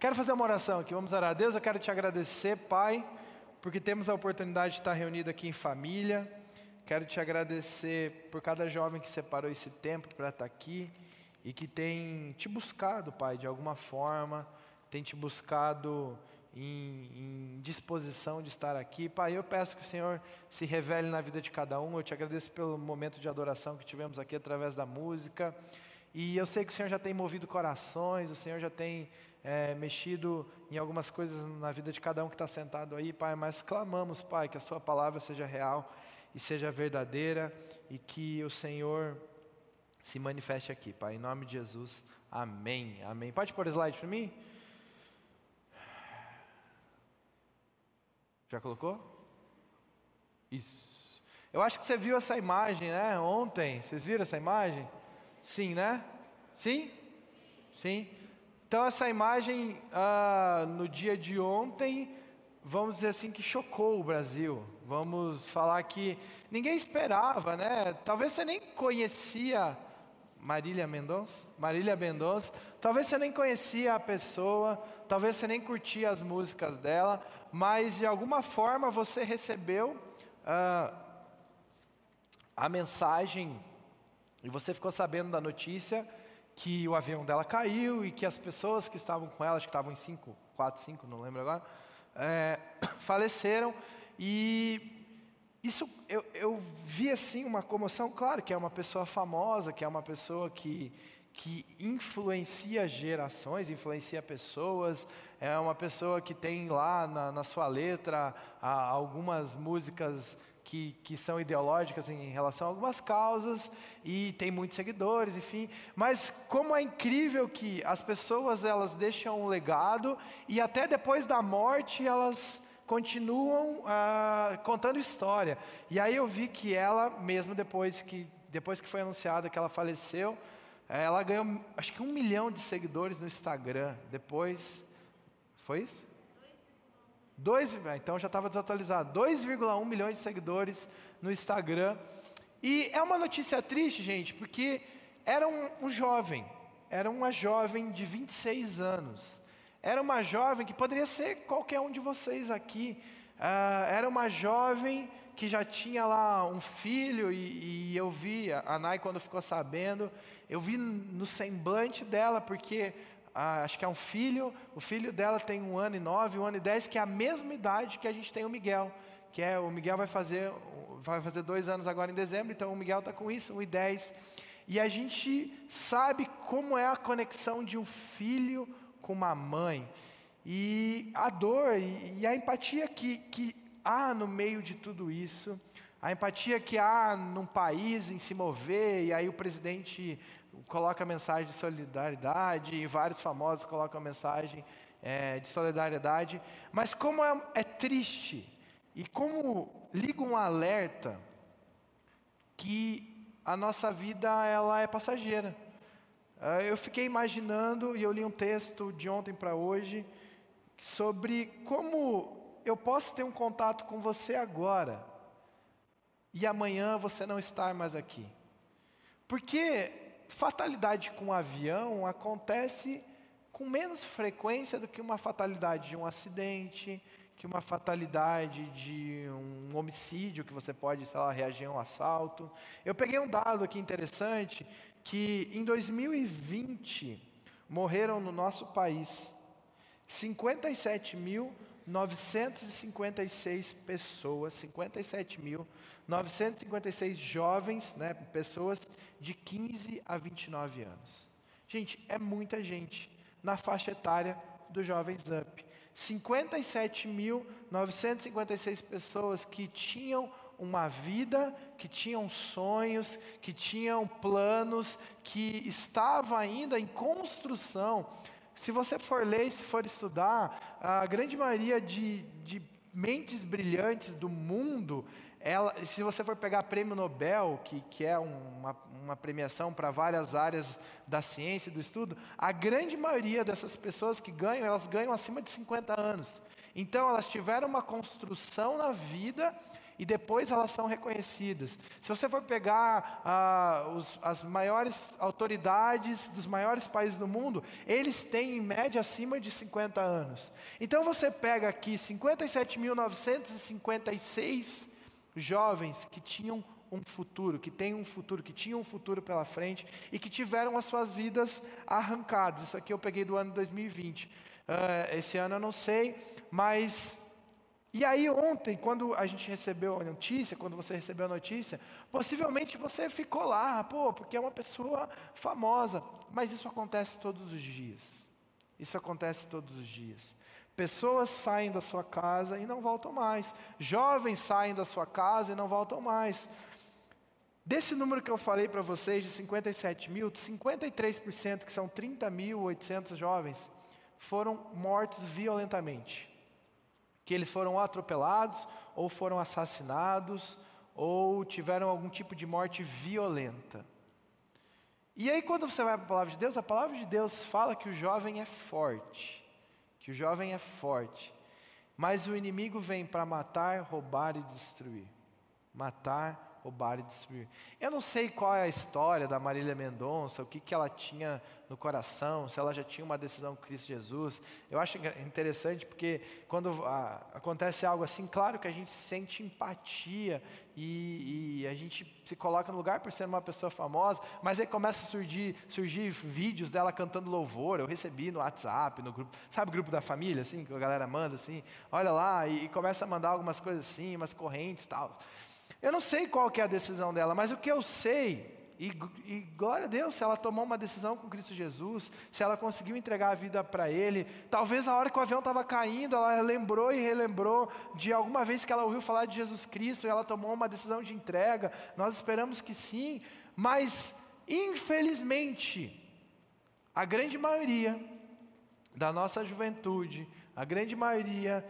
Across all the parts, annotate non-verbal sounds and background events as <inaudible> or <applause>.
Quero fazer uma oração aqui, vamos orar. Deus, eu quero te agradecer, Pai, porque temos a oportunidade de estar reunido aqui em família. Quero te agradecer por cada jovem que separou esse tempo para estar aqui e que tem te buscado, Pai, de alguma forma, tem te buscado em, em, disposição de estar aqui. Pai, eu peço que o Senhor se revele na vida de cada um. Eu te agradeço pelo momento de adoração que tivemos aqui através da música. E eu sei que o Senhor já tem movido corações, o Senhor já tem é, mexido em algumas coisas na vida de cada um que está sentado aí, Pai, mas clamamos, Pai, que a Sua palavra seja real e seja verdadeira e que o Senhor se manifeste aqui, Pai, em nome de Jesus, amém, amém. Pode pôr slide para mim? Já colocou? Isso. Eu acho que você viu essa imagem, né? Ontem, vocês viram essa imagem? Sim, né? Sim? Sim. Então, essa imagem ah, no dia de ontem, vamos dizer assim, que chocou o Brasil. Vamos falar que ninguém esperava, né? Talvez você nem conhecia Marília Mendonça, Marília Mendonça. Talvez você nem conhecia a pessoa, talvez você nem curtia as músicas dela, mas de alguma forma você recebeu ah, a mensagem e você ficou sabendo da notícia que o avião dela caiu e que as pessoas que estavam com ela, acho que estavam em cinco, quatro, cinco, não lembro agora, é, <coughs> faleceram. E isso eu, eu vi assim uma comoção, claro que é uma pessoa famosa, que é uma pessoa que, que influencia gerações, influencia pessoas, é uma pessoa que tem lá na, na sua letra algumas músicas que, que são ideológicas em relação a algumas causas e tem muitos seguidores, enfim. Mas como é incrível que as pessoas elas deixam um legado e até depois da morte elas continuam ah, contando história. E aí eu vi que ela, mesmo depois que depois que foi anunciada que ela faleceu, ela ganhou acho que um milhão de seguidores no Instagram. Depois, foi isso? Então já estava desatualizado. 2,1 milhões de seguidores no Instagram. E é uma notícia triste, gente, porque era um, um jovem, era uma jovem de 26 anos. Era uma jovem que poderia ser qualquer um de vocês aqui. Uh, era uma jovem que já tinha lá um filho, e, e eu vi, a Nai, quando ficou sabendo, eu vi no semblante dela, porque ah, acho que é um filho, o filho dela tem um ano e nove, um ano e dez, que é a mesma idade que a gente tem o Miguel, que é, o Miguel vai fazer, vai fazer dois anos agora em dezembro, então o Miguel está com isso, um e dez, e a gente sabe como é a conexão de um filho com uma mãe, e a dor e, e a empatia que, que há no meio de tudo isso, a empatia que há num país em se mover, e aí o presidente coloca mensagem de solidariedade, e vários famosos colocam mensagem é, de solidariedade, mas como é, é triste, e como liga um alerta que a nossa vida ela é passageira. Ah, eu fiquei imaginando, e eu li um texto de ontem para hoje, sobre como eu posso ter um contato com você agora, e amanhã você não estar mais aqui. Porque fatalidade com um avião acontece com menos frequência do que uma fatalidade de um acidente, que uma fatalidade de um homicídio que você pode, sei lá, reagir a um assalto. Eu peguei um dado aqui interessante que em 2020 morreram no nosso país 57 mil 956 pessoas, 57.956 jovens, né, pessoas de 15 a 29 anos. Gente, é muita gente na faixa etária do Jovens Up. 57.956 pessoas que tinham uma vida, que tinham sonhos, que tinham planos, que estavam ainda em construção se você for ler, se for estudar, a grande maioria de, de mentes brilhantes do mundo, ela, se você for pegar prêmio Nobel, que, que é uma, uma premiação para várias áreas da ciência e do estudo, a grande maioria dessas pessoas que ganham, elas ganham acima de 50 anos. Então elas tiveram uma construção na vida e depois elas são reconhecidas. Se você for pegar ah, os, as maiores autoridades dos maiores países do mundo, eles têm em média acima de 50 anos. Então você pega aqui 57.956 jovens que tinham um futuro, que têm um futuro, que tinham um futuro pela frente e que tiveram as suas vidas arrancadas. Isso aqui eu peguei do ano 2020. Uh, ah, esse ano eu não sei, mas. E aí, ontem, quando a gente recebeu a notícia, quando você recebeu a notícia, possivelmente você ficou lá, pô, porque é uma pessoa famosa. Mas isso acontece todos os dias. Isso acontece todos os dias. Pessoas saem da sua casa e não voltam mais. Jovens saem da sua casa e não voltam mais. Desse número que eu falei para vocês, de 57 mil, 53%, que são 30.800 jovens, foram mortos violentamente. Que eles foram atropelados, ou foram assassinados, ou tiveram algum tipo de morte violenta. E aí, quando você vai para a palavra de Deus, a palavra de Deus fala que o jovem é forte. Que o jovem é forte. Mas o inimigo vem para matar, roubar e destruir. Matar, roubar e destruir. Eu não sei qual é a história da Marília Mendonça, o que, que ela tinha no coração, se ela já tinha uma decisão com Cristo Jesus. Eu acho interessante porque quando ah, acontece algo assim, claro que a gente sente empatia e, e, a gente se coloca no lugar por ser uma pessoa famosa, mas aí começa a surgir, surgir vídeos dela cantando louvor. Eu recebi no WhatsApp, no grupo, sabe o grupo da família, assim, que a galera manda assim, olha lá, e, e começa a mandar algumas coisas assim, umas correntes e tal. Eu não sei qual que é a decisão dela, mas o que eu sei, e, e, glória a Deus, se ela tomou uma decisão com Cristo Jesus, se ela conseguiu entregar a vida para Ele, talvez a hora que o avião estava caindo, ela lembrou e relembrou de alguma vez que ela ouviu falar de Jesus Cristo e ela tomou uma decisão de entrega. Nós esperamos que sim, mas infelizmente, a grande maioria da nossa juventude, a grande maioria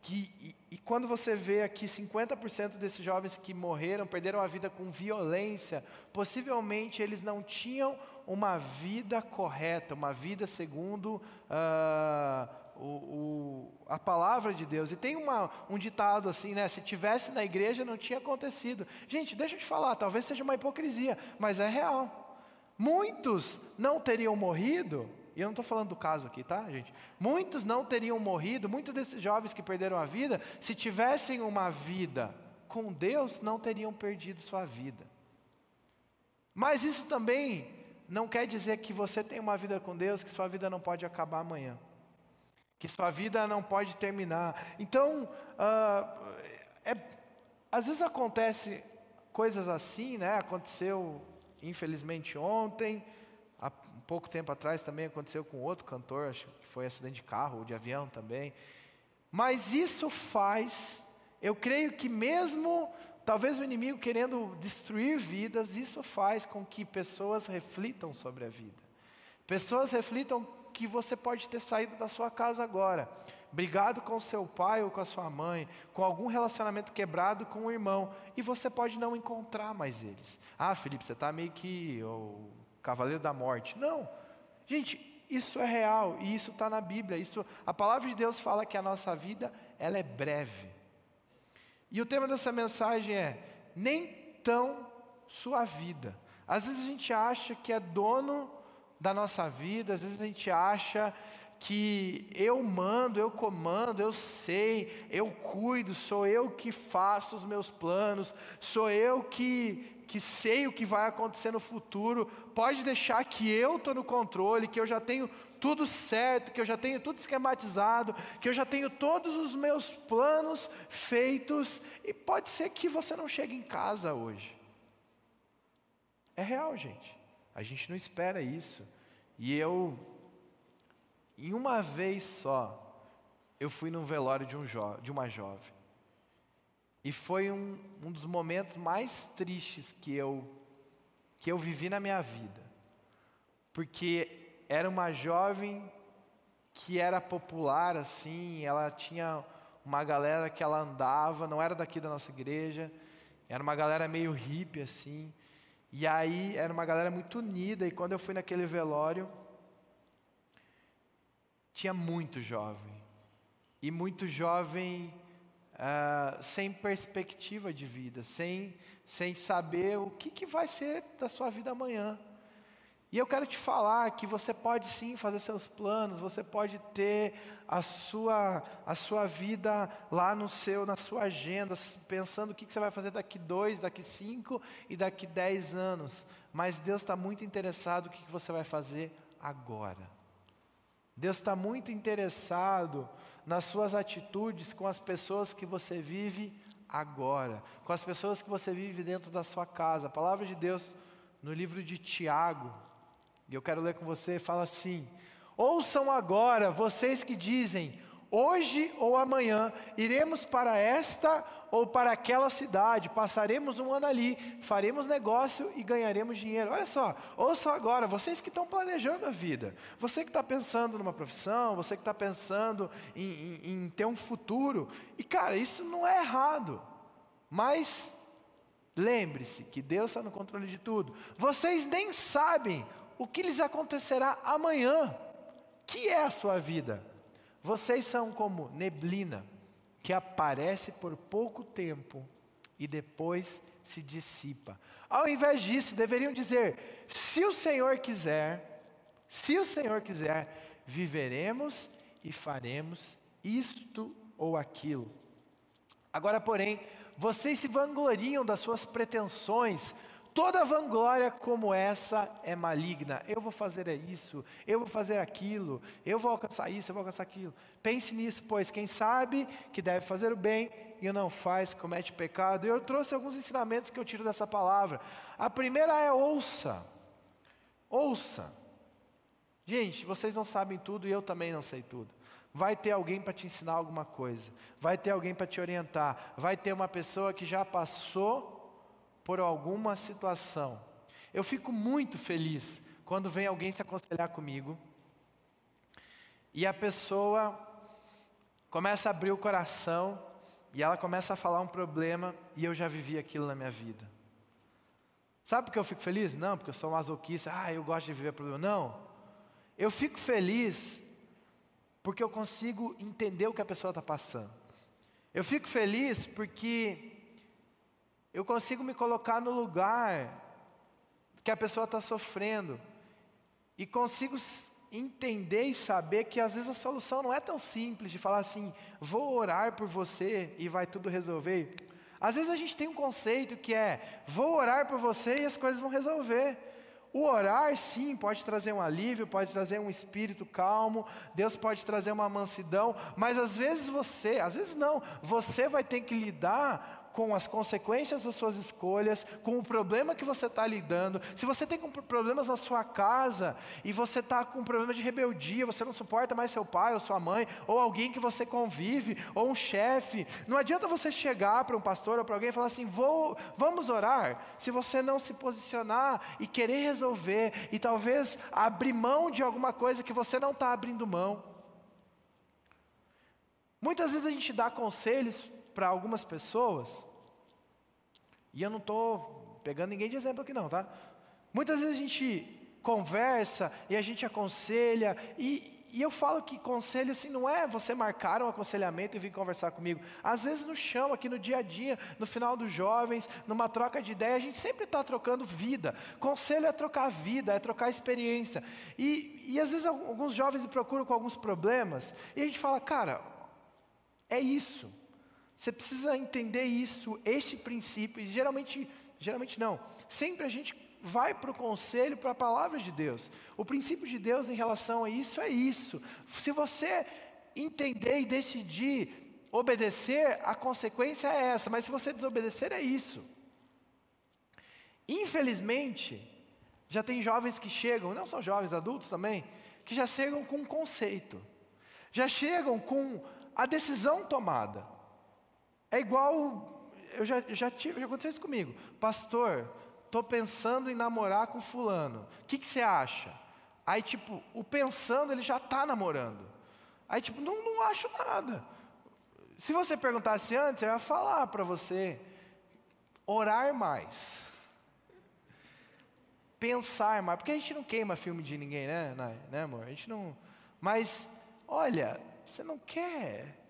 que, e, quando você vê aqui 50% desses jovens que morreram, perderam a vida com violência, possivelmente eles não tinham uma vida correta, uma vida segundo uh, o, o, a palavra de Deus. E tem uma, um ditado assim, né? Se tivesse na igreja não tinha acontecido. Gente, deixa eu te falar, talvez seja uma hipocrisia, mas é real. Muitos não teriam morrido e eu não estou falando do caso aqui, tá, gente? Muitos não teriam morrido, muitos desses jovens que perderam a vida, se tivessem uma vida com Deus, não teriam perdido sua vida. Mas isso também não quer dizer que você tem uma vida com Deus, que sua vida não pode acabar amanhã, que sua vida não pode terminar. Então, uh, é, às vezes acontece coisas assim, né? Aconteceu, infelizmente, ontem pouco tempo atrás também aconteceu com outro cantor, acho que foi acidente de carro ou de avião também. Mas isso faz, eu creio que mesmo talvez o inimigo querendo destruir vidas, isso faz com que pessoas reflitam sobre a vida. Pessoas reflitam que você pode ter saído da sua casa agora, brigado com seu pai ou com a sua mãe, com algum relacionamento quebrado com o irmão, e você pode não encontrar mais eles. Ah, Felipe, você está meio que cavaleiro da morte. Não. Gente, isso é real e isso está na Bíblia. Isso, a palavra de Deus fala que a nossa vida ela é breve. E o tema dessa mensagem é nem tão sua vida. Às vezes a gente acha que é dono da nossa vida, às vezes a gente acha que eu mando, eu comando, eu sei, eu cuido, sou eu que faço os meus planos, sou eu que, que sei o que vai acontecer no futuro, pode deixar que eu estou no controle, que eu já tenho tudo certo, que eu já tenho tudo esquematizado, que eu já tenho todos os meus planos feitos, e pode ser que você não chegue em casa hoje. É real, gente. A gente não espera isso. E eu em uma vez só, eu fui num velório de, um de uma jovem. E foi um, um dos momentos mais tristes que eu, que eu vivi na minha vida. Porque era uma jovem que era popular, assim, ela tinha uma galera que ela andava, não era daqui da nossa igreja, era uma galera meio hippie, assim. E aí era uma galera muito unida, e quando eu fui naquele velório, tinha muito jovem. E muito jovem uh, sem perspectiva de vida, sem, sem saber o que, que vai ser da sua vida amanhã. E eu quero te falar que você pode sim fazer seus planos, você pode ter a sua, a sua vida lá no seu, na sua agenda, pensando o que, que você vai fazer daqui dois, daqui cinco e daqui dez anos. Mas Deus está muito interessado no que, que você vai fazer agora. Deus está muito interessado nas suas atitudes com as pessoas que você vive agora, com as pessoas que você vive dentro da sua casa. A palavra de Deus no livro de Tiago, e eu quero ler com você, fala assim: Ouçam agora, vocês que dizem, hoje ou amanhã iremos para esta ou para aquela cidade, passaremos um ano ali, faremos negócio e ganharemos dinheiro. Olha só, ouçam agora, vocês que estão planejando a vida, você que está pensando numa profissão, você que está pensando em, em, em ter um futuro, e cara, isso não é errado, mas lembre-se que Deus está no controle de tudo. Vocês nem sabem o que lhes acontecerá amanhã. Que é a sua vida? Vocês são como neblina que aparece por pouco tempo e depois se dissipa. Ao invés disso, deveriam dizer: se o Senhor quiser, se o Senhor quiser, viveremos e faremos isto ou aquilo. Agora, porém, vocês se vangloriam das suas pretensões, Toda vanglória como essa é maligna. Eu vou fazer isso, eu vou fazer aquilo, eu vou alcançar isso, eu vou alcançar aquilo. Pense nisso, pois quem sabe que deve fazer o bem e não faz, comete pecado. Eu trouxe alguns ensinamentos que eu tiro dessa palavra. A primeira é ouça. Ouça. Gente, vocês não sabem tudo e eu também não sei tudo. Vai ter alguém para te ensinar alguma coisa, vai ter alguém para te orientar, vai ter uma pessoa que já passou por alguma situação. Eu fico muito feliz quando vem alguém se aconselhar comigo e a pessoa começa a abrir o coração e ela começa a falar um problema e eu já vivi aquilo na minha vida. Sabe por que eu fico feliz? Não, porque eu sou masoquista, ah, eu gosto de viver problema. Não. Eu fico feliz porque eu consigo entender o que a pessoa está passando. Eu fico feliz porque eu consigo me colocar no lugar que a pessoa está sofrendo e consigo entender e saber que às vezes a solução não é tão simples de falar assim, vou orar por você e vai tudo resolver. Às vezes a gente tem um conceito que é, vou orar por você e as coisas vão resolver. O orar, sim, pode trazer um alívio, pode trazer um espírito calmo, Deus pode trazer uma mansidão, mas às vezes você, às vezes não, você vai ter que lidar com as consequências das suas escolhas, com o problema que você está lidando. Se você tem problemas na sua casa e você está com um problema de rebeldia, você não suporta mais seu pai ou sua mãe, ou alguém que você convive, ou um chefe, não adianta você chegar para um pastor ou para alguém e falar assim: Vou, vamos orar. Se você não se posicionar e querer resolver, e talvez abrir mão de alguma coisa que você não está abrindo mão. Muitas vezes a gente dá conselhos para algumas pessoas, e eu não estou pegando ninguém de exemplo aqui não, tá? Muitas vezes a gente conversa e a gente aconselha, e, e eu falo que conselho assim não é você marcar um aconselhamento e vir conversar comigo. Às vezes no chão, aqui no dia a dia, no final dos jovens, numa troca de ideia, a gente sempre está trocando vida. Conselho é trocar vida, é trocar experiência. E, e às vezes alguns jovens me procuram com alguns problemas, e a gente fala, cara, é isso. Você precisa entender isso, este princípio, e geralmente, geralmente não. Sempre a gente vai para o conselho, para a palavra de Deus. O princípio de Deus em relação a isso é isso. Se você entender e decidir obedecer, a consequência é essa, mas se você desobedecer, é isso. Infelizmente, já tem jovens que chegam, não só jovens, adultos também, que já chegam com um conceito, já chegam com a decisão tomada. É igual, eu já, já, tive, já aconteceu isso comigo. Pastor, estou pensando em namorar com fulano. O que, que você acha? Aí, tipo, o pensando, ele já está namorando. Aí, tipo, não, não acho nada. Se você perguntasse antes, eu ia falar para você orar mais. Pensar mais. Porque a gente não queima filme de ninguém, né, né, amor? A gente não. Mas, olha, você não quer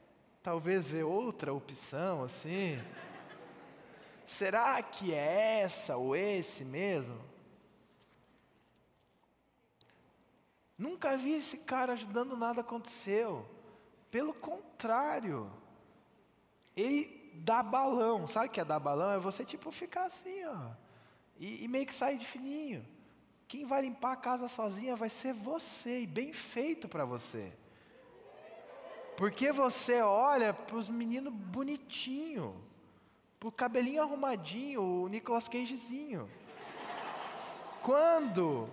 talvez ver outra opção assim. Será que é essa ou esse mesmo? Nunca vi esse cara ajudando nada aconteceu. Pelo contrário, ele dá balão. Sabe o que é dar balão? É você tipo ficar assim, ó, e, e meio que sair de fininho. Quem vai limpar a casa sozinha vai ser você, e bem feito para você. Porque você olha para os meninos bonitinho, para o cabelinho arrumadinho, o Nicolas Cagezinho. Quando?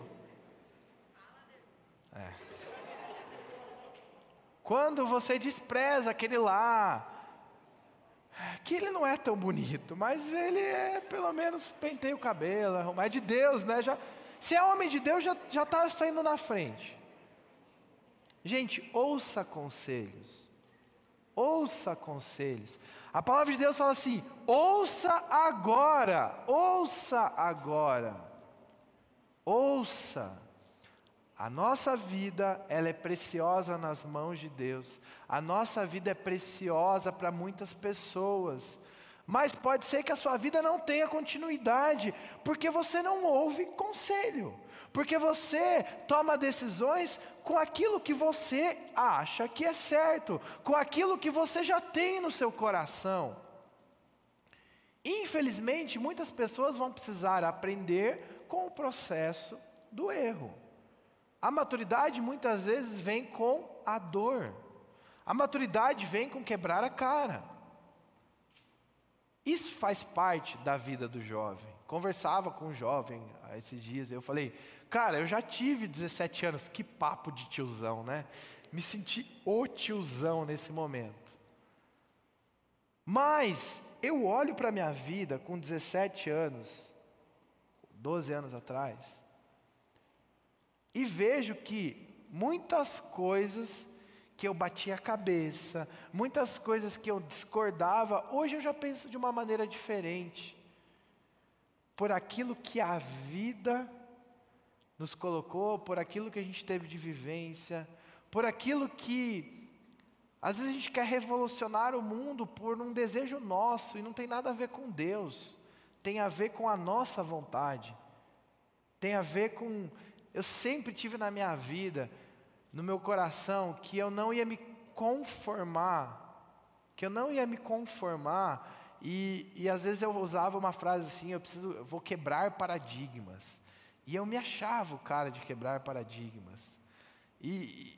É. Quando você despreza aquele lá, que ele não é tão bonito, mas ele é, pelo menos penteia o cabelo, é de Deus, né? Já, se é homem de Deus, já está saindo na frente. Gente, ouça conselhos. Ouça conselhos. A palavra de Deus fala assim: ouça agora, ouça agora. Ouça. A nossa vida, ela é preciosa nas mãos de Deus. A nossa vida é preciosa para muitas pessoas. Mas pode ser que a sua vida não tenha continuidade, porque você não ouve conselho. Porque você toma decisões com aquilo que você acha que é certo, com aquilo que você já tem no seu coração. Infelizmente, muitas pessoas vão precisar aprender com o processo do erro. A maturidade muitas vezes vem com a dor. A maturidade vem com quebrar a cara. Isso faz parte da vida do jovem. Conversava com um jovem esses dias, eu falei, cara, eu já tive 17 anos, que papo de tiozão, né? Me senti o tiozão nesse momento. Mas eu olho para a minha vida com 17 anos, 12 anos atrás, e vejo que muitas coisas que eu batia a cabeça, muitas coisas que eu discordava, hoje eu já penso de uma maneira diferente. Por aquilo que a vida nos colocou, por aquilo que a gente teve de vivência, por aquilo que às vezes a gente quer revolucionar o mundo por um desejo nosso e não tem nada a ver com Deus, tem a ver com a nossa vontade, tem a ver com eu sempre tive na minha vida, no meu coração, que eu não ia me conformar, que eu não ia me conformar, e, e às vezes eu usava uma frase assim: eu preciso, eu vou quebrar paradigmas. E eu me achava o cara de quebrar paradigmas. E,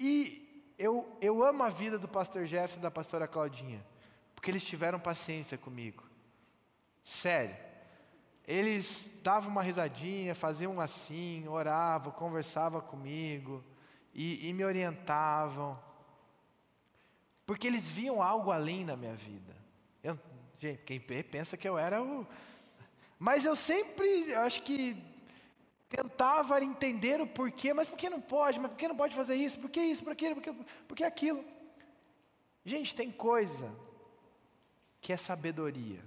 e eu, eu amo a vida do pastor Jeff e da pastora Claudinha, porque eles tiveram paciência comigo. Sério. Eles davam uma risadinha, faziam assim, oravam, conversavam comigo e, e me orientavam, porque eles viam algo além na minha vida. Eu, gente, quem pensa que eu era o. Mas eu sempre, eu acho que tentava entender o porquê, mas por que não pode? Mas por que não pode fazer isso? Por que isso? Por que, por que, por que aquilo? Gente, tem coisa que é sabedoria.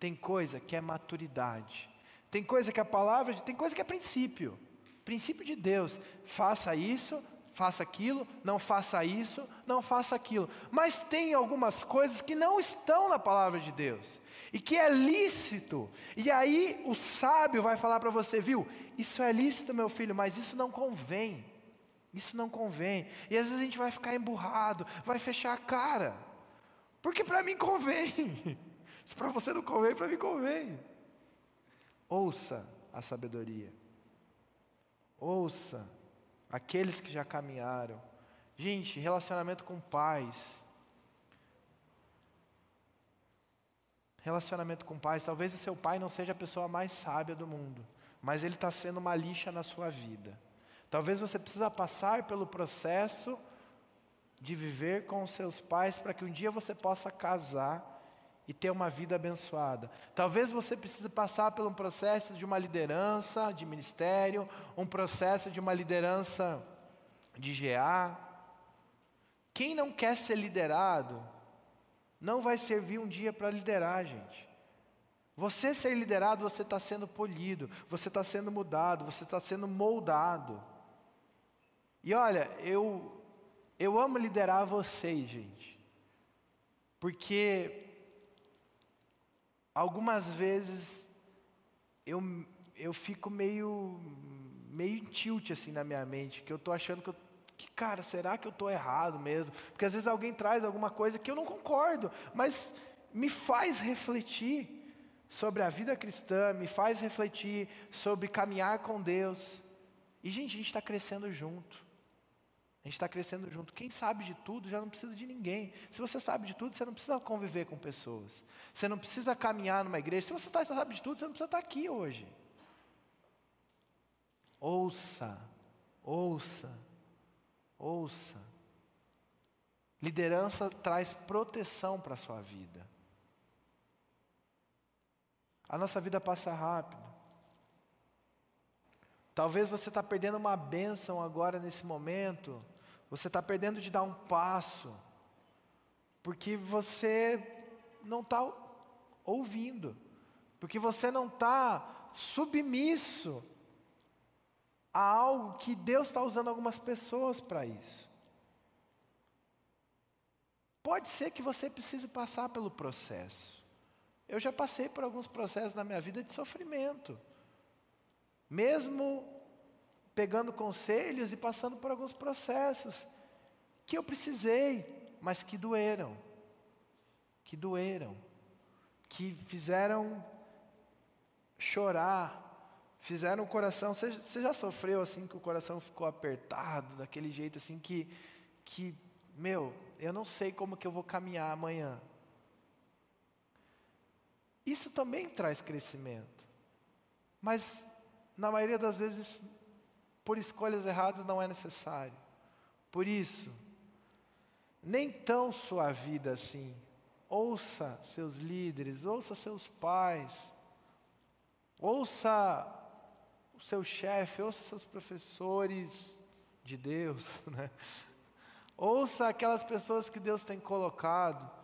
Tem coisa que é maturidade. Tem coisa que é palavra, tem coisa que é princípio. Princípio de Deus. Faça isso, faça aquilo, não faça isso, não faça aquilo. Mas tem algumas coisas que não estão na palavra de Deus e que é lícito. E aí o sábio vai falar para você, viu? Isso é lícito, meu filho, mas isso não convém. Isso não convém. E às vezes a gente vai ficar emburrado, vai fechar a cara. Porque para mim convém. <laughs> Se para você não convém, para mim convém. Ouça a sabedoria. Ouça aqueles que já caminharam. Gente, relacionamento com pais. Relacionamento com pais. Talvez o seu pai não seja a pessoa mais sábia do mundo, mas ele está sendo uma lixa na sua vida. Talvez você precisa passar pelo processo de viver com os seus pais para que um dia você possa casar e ter uma vida abençoada. Talvez você precise passar por um processo de uma liderança de ministério, um processo de uma liderança de GA. Quem não quer ser liderado, não vai servir um dia para liderar, gente. Você ser liderado, você está sendo polido, você está sendo mudado, você está sendo moldado. E olha, eu Eu amo liderar vocês, gente. Porque algumas vezes eu, eu fico meio meio tilt assim na minha mente, que eu estou achando que, eu, que, cara, será que eu estou errado mesmo? Porque às vezes alguém traz alguma coisa que eu não concordo, mas me faz refletir sobre a vida cristã, me faz refletir sobre caminhar com Deus. E, gente, a gente está crescendo junto. A gente está crescendo junto. Quem sabe de tudo já não precisa de ninguém. Se você sabe de tudo, você não precisa conviver com pessoas. Você não precisa caminhar numa igreja. Se você sabe de tudo, você não precisa estar aqui hoje. Ouça, ouça, ouça. Liderança traz proteção para a sua vida. A nossa vida passa rápido. Talvez você está perdendo uma bênção agora nesse momento. Você está perdendo de dar um passo. Porque você não está ouvindo. Porque você não está submisso a algo que Deus está usando algumas pessoas para isso. Pode ser que você precise passar pelo processo. Eu já passei por alguns processos na minha vida de sofrimento. Mesmo pegando conselhos e passando por alguns processos que eu precisei, mas que doeram. Que doeram. Que fizeram chorar, fizeram o coração. Você, já sofreu assim que o coração ficou apertado, daquele jeito assim que, que, meu, eu não sei como que eu vou caminhar amanhã. Isso também traz crescimento. Mas, na maioria das vezes, por escolhas erradas não é necessário. Por isso, nem tão sua vida assim. Ouça seus líderes, ouça seus pais, ouça o seu chefe, ouça seus professores de Deus, <laughs> né? ouça aquelas pessoas que Deus tem colocado.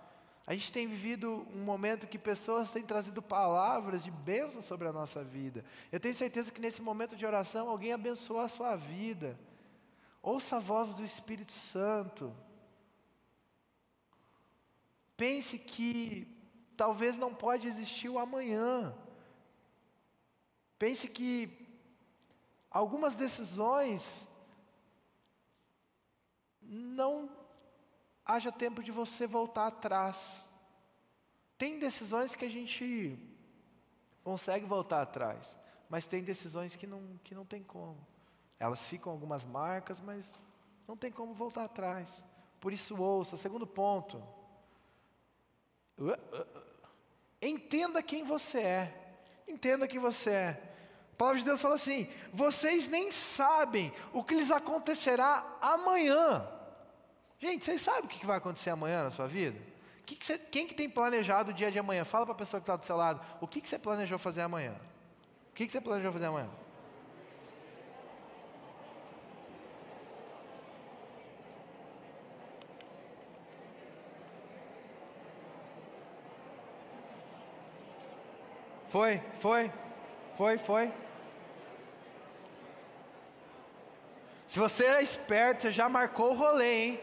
A gente tem vivido um momento que pessoas têm trazido palavras de bênção sobre a nossa vida. Eu tenho certeza que nesse momento de oração alguém abençoou a sua vida. Ouça a voz do Espírito Santo. Pense que talvez não pode existir o amanhã. Pense que algumas decisões não haja tempo de você voltar atrás. Tem decisões que a gente consegue voltar atrás, mas tem decisões que não, que não tem como. Elas ficam algumas marcas, mas não tem como voltar atrás. Por isso, ouça. Segundo ponto. Entenda quem você é. Entenda quem você é. A palavra de Deus fala assim: vocês nem sabem o que lhes acontecerá amanhã. Gente, vocês sabem o que vai acontecer amanhã na sua vida? Quem que tem planejado o dia de amanhã? Fala para a pessoa que está do seu lado. O que, que você planejou fazer amanhã? O que, que você planejou fazer amanhã? Foi, foi, foi, foi. Se você é esperto, você já marcou o rolê, hein?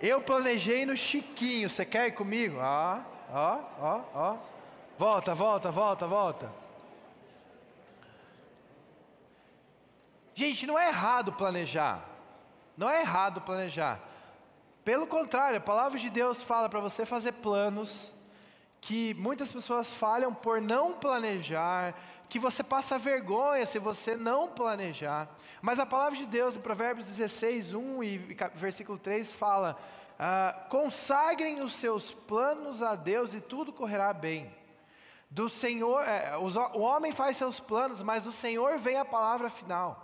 Eu planejei no Chiquinho, você quer ir comigo? Ó, ó, ó, ó. Volta, volta, volta, volta. Gente, não é errado planejar. Não é errado planejar. Pelo contrário, a palavra de Deus fala para você fazer planos que muitas pessoas falham por não planejar, que você passa vergonha se você não planejar. Mas a palavra de Deus, em Provérbios 16, 1 e versículo 3, fala: ah, consagrem os seus planos a Deus e tudo correrá bem. Do Senhor, é, o homem faz seus planos, mas do Senhor vem a palavra final.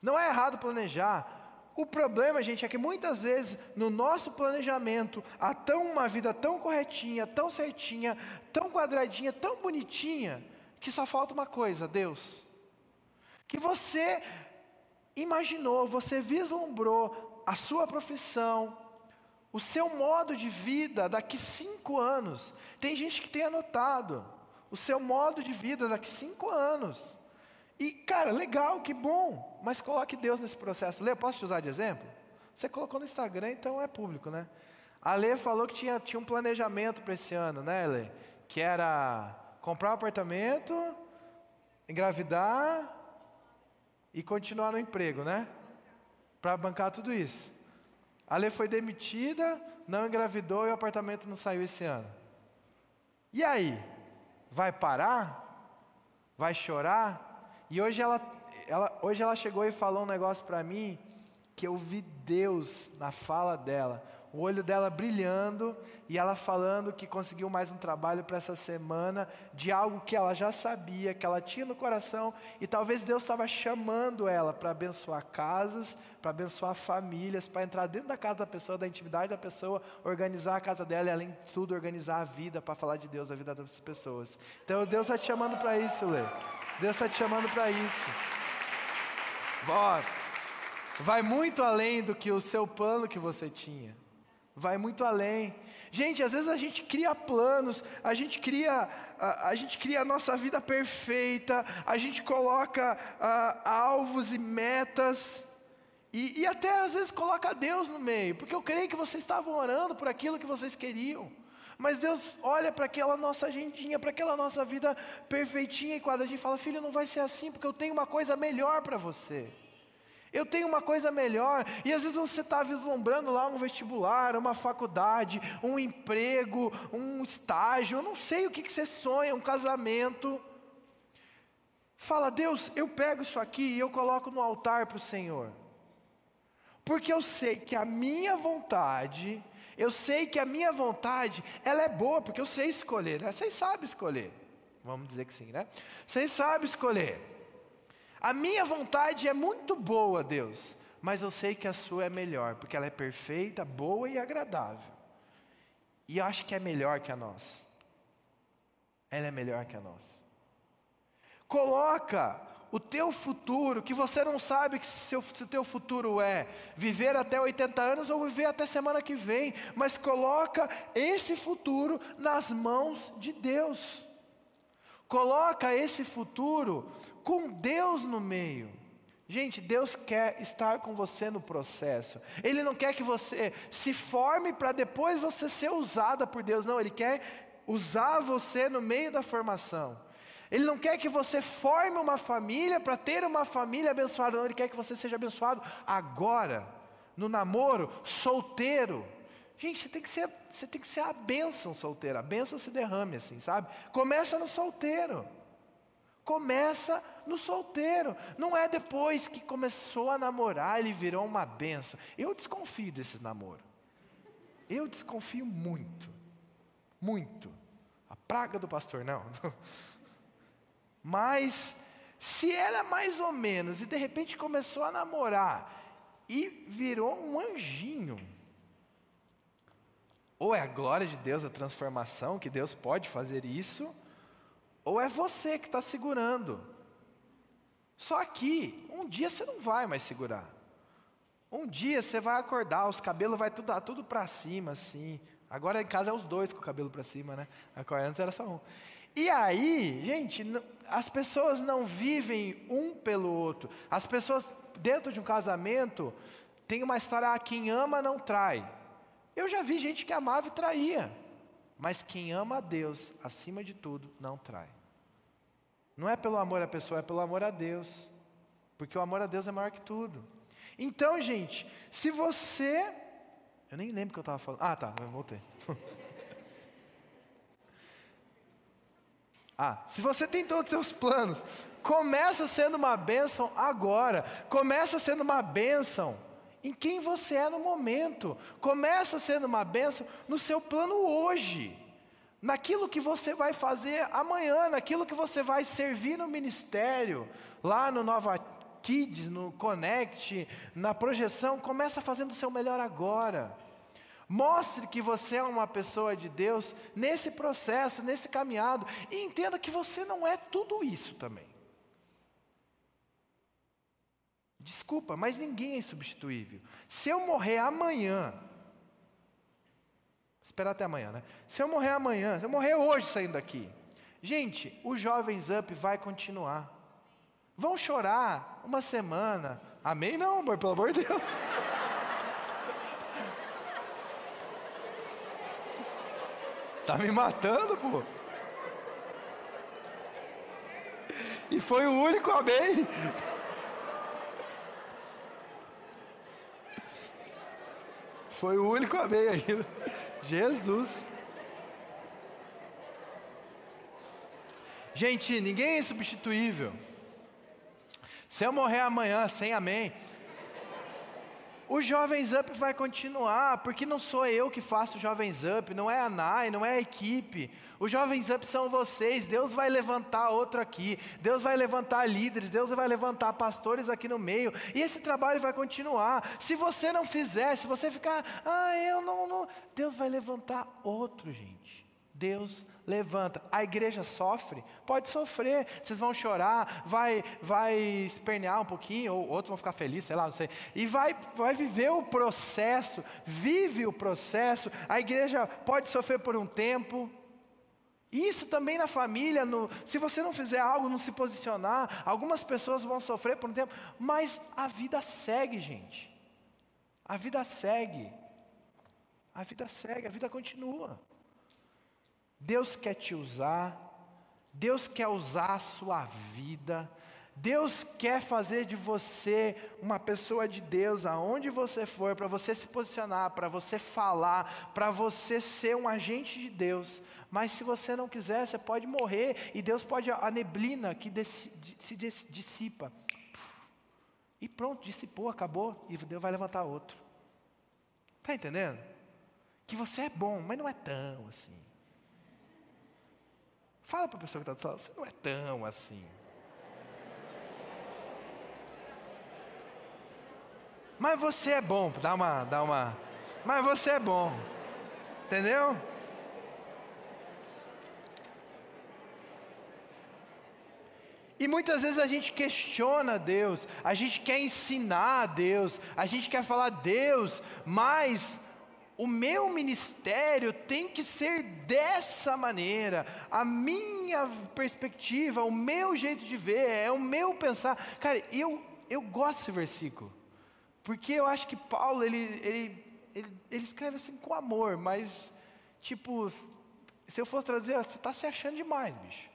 Não é errado planejar, o problema, gente, é que muitas vezes no nosso planejamento há tão uma vida tão corretinha, tão certinha, tão quadradinha, tão bonitinha, que só falta uma coisa, Deus. Que você imaginou, você vislumbrou a sua profissão, o seu modo de vida daqui cinco anos. Tem gente que tem anotado o seu modo de vida daqui cinco anos. E, cara, legal, que bom, mas coloque Deus nesse processo. Lê, posso te usar de exemplo? Você colocou no Instagram, então é público, né? A Lê falou que tinha, tinha um planejamento para esse ano, né, Lê? Que era comprar um apartamento, engravidar e continuar no emprego, né? Para bancar tudo isso. A Lê foi demitida, não engravidou e o apartamento não saiu esse ano. E aí? Vai parar? Vai chorar? E hoje ela, ela, hoje ela chegou e falou um negócio para mim que eu vi Deus na fala dela o olho dela brilhando e ela falando que conseguiu mais um trabalho para essa semana, de algo que ela já sabia, que ela tinha no coração, e talvez Deus estava chamando ela para abençoar casas, para abençoar famílias, para entrar dentro da casa da pessoa, da intimidade da pessoa, organizar a casa dela e, além de tudo, organizar a vida para falar de Deus, da vida das pessoas. Então, Deus está te chamando para isso, Lê. Deus está te chamando para isso. Bora. Vai muito além do que o seu plano que você tinha vai muito além. Gente, às vezes a gente cria planos, a gente cria a, a gente cria a nossa vida perfeita, a gente coloca a, alvos e metas, e, e até às vezes coloca Deus no meio, porque eu creio que vocês estavam orando por aquilo que vocês queriam. Mas Deus olha para aquela nossa agendinha, para aquela nossa vida perfeitinha e quadradinha e fala: Filho, não vai ser assim, porque eu tenho uma coisa melhor para você. Eu tenho uma coisa melhor, e às vezes você está vislumbrando lá um vestibular, uma faculdade, um emprego, um estágio, eu não sei o que, que você sonha, um casamento. Fala, Deus, eu pego isso aqui e eu coloco no altar para o Senhor, porque eu sei que a minha vontade, eu sei que a minha vontade, ela é boa, porque eu sei escolher, né? Vocês sabem escolher, vamos dizer que sim, né? Vocês sabem escolher. A minha vontade é muito boa, Deus, mas eu sei que a sua é melhor, porque ela é perfeita, boa e agradável. E eu acho que é melhor que a nossa. Ela é melhor que a nossa. Coloca o teu futuro, que você não sabe que se, se o teu futuro é viver até 80 anos ou viver até semana que vem, mas coloca esse futuro nas mãos de Deus. Coloca esse futuro com Deus no meio. Gente, Deus quer estar com você no processo. Ele não quer que você se forme para depois você ser usada por Deus, não. Ele quer usar você no meio da formação. Ele não quer que você forme uma família para ter uma família abençoada, não. Ele quer que você seja abençoado agora, no namoro, solteiro. Gente, você tem que ser, você tem que ser a bênção solteira. A bênção se derrame assim, sabe? Começa no solteiro. Começa no solteiro, não é depois que começou a namorar, ele virou uma benção. Eu desconfio desse namoro. Eu desconfio muito, muito. A praga do pastor, não. <laughs> Mas, se era mais ou menos, e de repente começou a namorar, e virou um anjinho, ou é a glória de Deus, a transformação, que Deus pode fazer isso, ou é você que está segurando. Só que, um dia você não vai mais segurar. Um dia você vai acordar, os cabelos vai tudo, tudo para cima, assim. Agora em casa é os dois com o cabelo para cima, né? Antes era só um. E aí, gente, as pessoas não vivem um pelo outro. As pessoas, dentro de um casamento, tem uma história, ah, quem ama não trai. Eu já vi gente que amava e traía. Mas quem ama a Deus, acima de tudo, não trai. Não é pelo amor à pessoa, é pelo amor a Deus. Porque o amor a Deus é maior que tudo. Então, gente, se você. Eu nem lembro o que eu estava falando. Ah, tá, voltei. <laughs> ah, se você tem todos os seus planos, começa sendo uma bênção agora. Começa sendo uma bênção em quem você é no momento. Começa sendo uma bênção no seu plano hoje naquilo que você vai fazer amanhã, naquilo que você vai servir no ministério, lá no Nova Kids, no Connect, na projeção, começa fazendo o seu melhor agora. Mostre que você é uma pessoa de Deus nesse processo, nesse caminhado, e entenda que você não é tudo isso também. Desculpa, mas ninguém é insubstituível. Se eu morrer amanhã, esperar até amanhã, né? Se eu morrer amanhã, se eu morrer hoje saindo daqui. Gente, o Jovens Up vai continuar. Vão chorar uma semana. Amém não, amor, pelo amor de Deus. Tá me matando, pô. E foi o único amém. Foi o único amém ainda. Jesus. Gente, ninguém é substituível. Se eu morrer amanhã sem amém, o Jovens Up vai continuar, porque não sou eu que faço o Jovens Up, não é a NAI, não é a equipe. Os Jovens Up são vocês. Deus vai levantar outro aqui, Deus vai levantar líderes, Deus vai levantar pastores aqui no meio, e esse trabalho vai continuar. Se você não fizer, se você ficar, ah, eu não, não Deus vai levantar outro, gente. Deus levanta. A igreja sofre? Pode sofrer. Vocês vão chorar, vai, vai espernear um pouquinho, ou outros vão ficar felizes, sei lá, não sei. E vai, vai viver o processo, vive o processo. A igreja pode sofrer por um tempo. Isso também na família, no, se você não fizer algo, não se posicionar, algumas pessoas vão sofrer por um tempo, mas a vida segue, gente. A vida segue. A vida segue, a vida continua. Deus quer te usar, Deus quer usar a sua vida, Deus quer fazer de você uma pessoa de Deus aonde você for, para você se posicionar, para você falar, para você ser um agente de Deus. Mas se você não quiser, você pode morrer e Deus pode a neblina que se dissipa. E pronto, dissipou, acabou e Deus vai levantar outro. Está entendendo? Que você é bom, mas não é tão assim. Fala para a pessoa que está do lado, você não é tão assim. Mas você é bom, dá uma, dá uma. Mas você é bom. Entendeu? E muitas vezes a gente questiona Deus, a gente quer ensinar a Deus, a gente quer falar Deus, mas o meu ministério tem que ser dessa maneira, a minha perspectiva, o meu jeito de ver, é o meu pensar. Cara, eu, eu gosto desse versículo, porque eu acho que Paulo, ele, ele, ele, ele escreve assim com amor, mas, tipo, se eu fosse traduzir, você está se achando demais, bicho.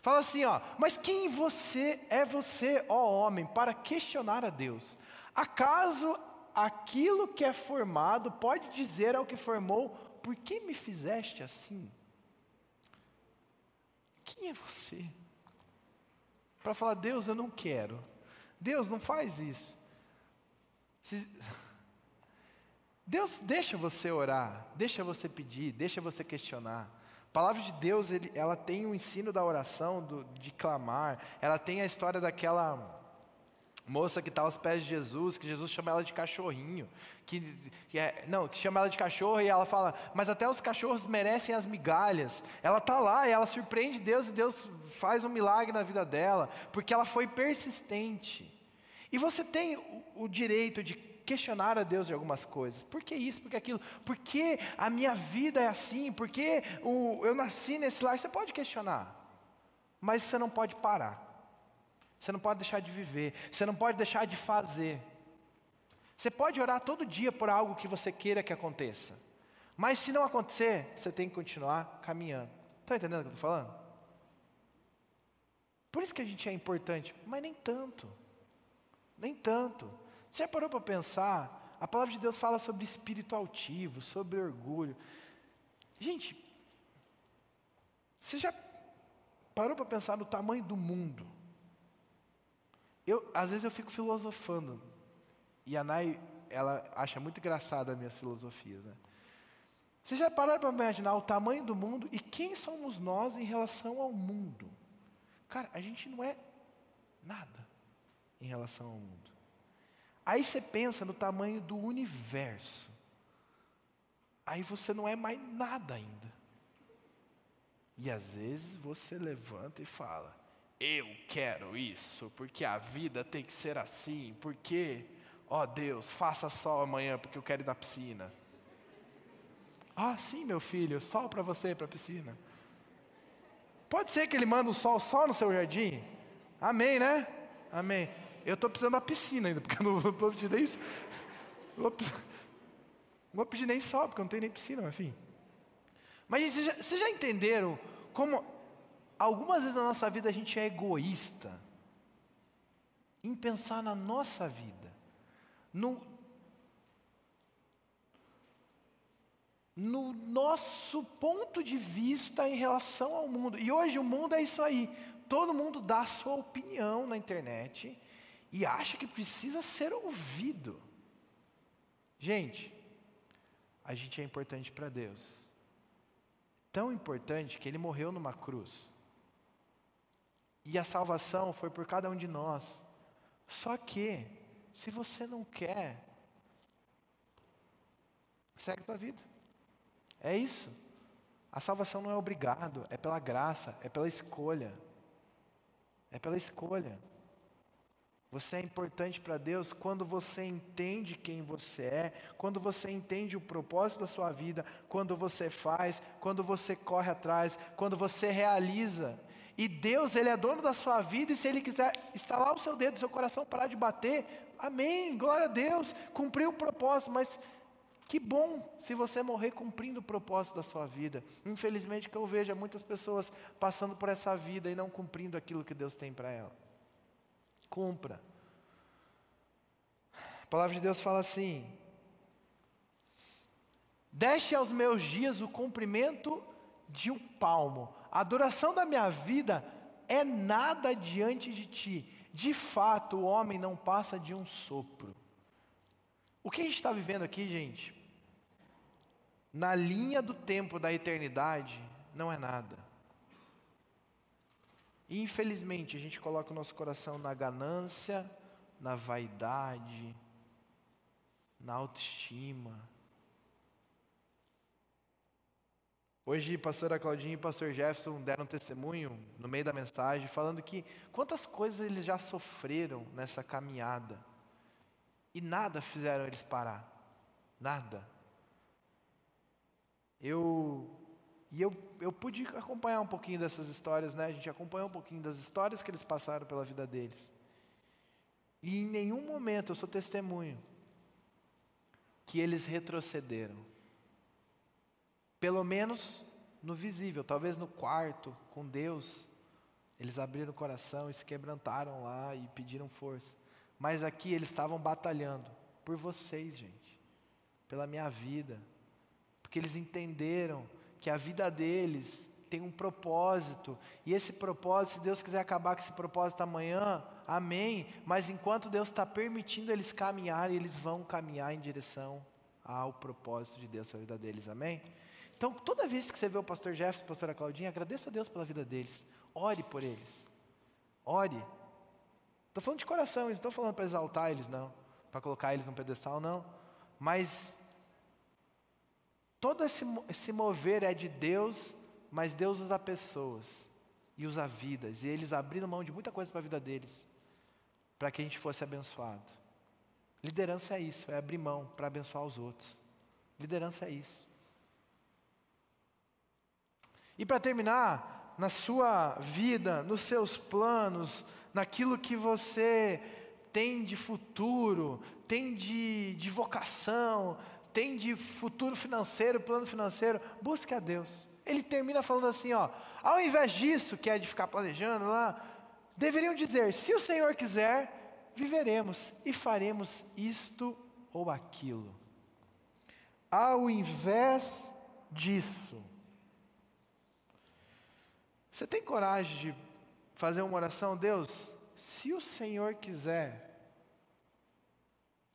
Fala assim, ó, mas quem você é você, ó homem, para questionar a Deus? Acaso aquilo que é formado pode dizer ao que formou: Por que me fizeste assim? Quem é você? Para falar, Deus, eu não quero. Deus, não faz isso. <laughs> Deus deixa você orar, deixa você pedir, deixa você questionar. A palavra de Deus, ele, ela tem o ensino da oração, do, de clamar, ela tem a história daquela moça que está aos pés de Jesus, que Jesus chama ela de cachorrinho, que, que é, não, que chama ela de cachorro e ela fala, mas até os cachorros merecem as migalhas. Ela está lá e ela surpreende Deus e Deus faz um milagre na vida dela, porque ela foi persistente. E você tem o, direito de questionar a Deus de algumas coisas. Por que isso? Por que aquilo? Por que a minha vida é assim? Por que o, eu nasci nesse lar? Você pode questionar, mas você não pode parar. Você não pode deixar de viver, você não pode deixar de fazer. Você pode orar todo dia por algo que você queira que aconteça, mas se não acontecer, você tem que continuar caminhando. Está entendendo o que eu estou falando? Por isso que a gente é importante, mas nem tanto. Nem tanto. Você já parou para pensar? A palavra de Deus fala sobre espírito altivo, sobre orgulho. Gente, você já parou para pensar no tamanho do mundo? Eu, às vezes eu fico filosofando. E a Nai, ela acha muito engraçada as minhas filosofias. Né? Vocês já pararam para imaginar o tamanho do mundo e quem somos nós em relação ao mundo? Cara, a gente não é nada em relação ao mundo. Aí você pensa no tamanho do universo. Aí você não é mais nada ainda. E às vezes você levanta e fala: eu quero isso, porque a vida tem que ser assim, porque, ó Deus, faça sol amanhã, porque eu quero ir na piscina. Ah, sim, meu filho, sol para você, para a piscina. Pode ser que ele manda o sol só no seu jardim? Amém, né? Amém. Eu estou precisando da piscina ainda, porque eu não vou pedir nem isso. Não vou pedir nem sol, porque eu não tenho nem piscina, mas enfim. Mas vocês já, vocês já entenderam como algumas vezes na nossa vida a gente é egoísta em pensar na nossa vida, no, no nosso ponto de vista em relação ao mundo. E hoje o mundo é isso aí. Todo mundo dá a sua opinião na internet e acha que precisa ser ouvido. Gente, a gente é importante para Deus. Tão importante que ele morreu numa cruz. E a salvação foi por cada um de nós. Só que, se você não quer, segue tua vida. É isso. A salvação não é obrigado, é pela graça, é pela escolha. É pela escolha. Você é importante para Deus quando você entende quem você é, quando você entende o propósito da sua vida, quando você faz, quando você corre atrás, quando você realiza. E Deus, Ele é dono da sua vida, e se Ele quiser instalar o seu dedo, seu coração parar de bater, amém, glória a Deus, cumpriu o propósito, mas que bom se você morrer cumprindo o propósito da sua vida. Infelizmente, que eu vejo é muitas pessoas passando por essa vida e não cumprindo aquilo que Deus tem para ela. Cumpra. A palavra de Deus fala assim: Deixe aos meus dias o comprimento de um palmo, a duração da minha vida é nada diante de ti. De fato, o homem não passa de um sopro. O que a gente está vivendo aqui, gente? na linha do tempo da eternidade, não é nada. E, infelizmente, a gente coloca o nosso coração na ganância, na vaidade, na autoestima. Hoje, pastora Claudinha e pastor Jefferson deram testemunho no meio da mensagem, falando que quantas coisas eles já sofreram nessa caminhada e nada fizeram eles parar, nada. Eu e eu, eu pude acompanhar um pouquinho dessas histórias, né? A gente acompanhou um pouquinho das histórias que eles passaram pela vida deles. E em nenhum momento eu sou testemunho que eles retrocederam. Pelo menos no visível, talvez no quarto com Deus, eles abriram o coração e se quebrantaram lá e pediram força. Mas aqui eles estavam batalhando por vocês, gente, pela minha vida, porque eles entenderam que a vida deles tem um propósito, e esse propósito, se Deus quiser acabar com esse propósito amanhã, amém, mas enquanto Deus está permitindo eles caminharem, eles vão caminhar em direção ao propósito de Deus para a vida deles, amém? Então, toda vez que você vê o pastor Jefferson, a pastora Claudinha, agradeça a Deus pela vida deles, ore por eles, ore. Estou falando de coração, não estou falando para exaltar eles, não, para colocar eles no pedestal, não, mas Todo esse, esse mover é de Deus, mas Deus usa pessoas e usa vidas, e eles abriram mão de muita coisa para a vida deles, para que a gente fosse abençoado. Liderança é isso, é abrir mão para abençoar os outros. Liderança é isso. E para terminar, na sua vida, nos seus planos, naquilo que você tem de futuro, tem de, de vocação, tem de futuro financeiro, plano financeiro, busque a Deus. Ele termina falando assim, ó, ao invés disso, que é de ficar planejando lá, deveriam dizer: se o Senhor quiser, viveremos e faremos isto ou aquilo. Ao invés disso, você tem coragem de fazer uma oração, Deus? Se o Senhor quiser,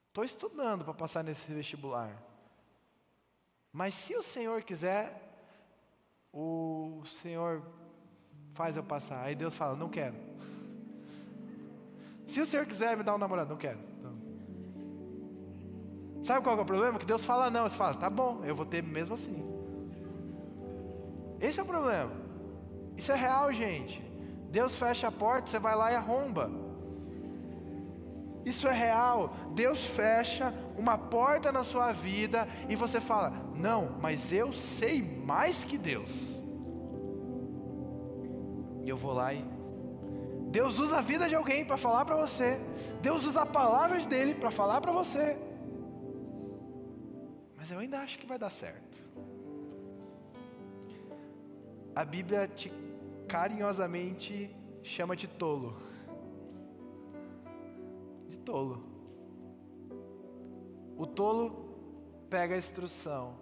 estou estudando para passar nesse vestibular. Mas se o Senhor quiser, o Senhor faz eu passar. Aí Deus fala: Não quero. Se o Senhor quiser me dar um namorado, não quero. Então. Sabe qual é o problema? Que Deus fala não. Você fala: Tá bom, eu vou ter mesmo assim. Esse é o problema. Isso é real, gente. Deus fecha a porta, você vai lá e arromba. Isso é real. Deus fecha uma porta na sua vida e você fala: Não, mas eu sei mais que Deus. E eu vou lá e. Deus usa a vida de alguém para falar para você. Deus usa a palavra dele para falar para você. Mas eu ainda acho que vai dar certo. a Bíblia te carinhosamente chama de tolo. De tolo. O tolo pega a instrução,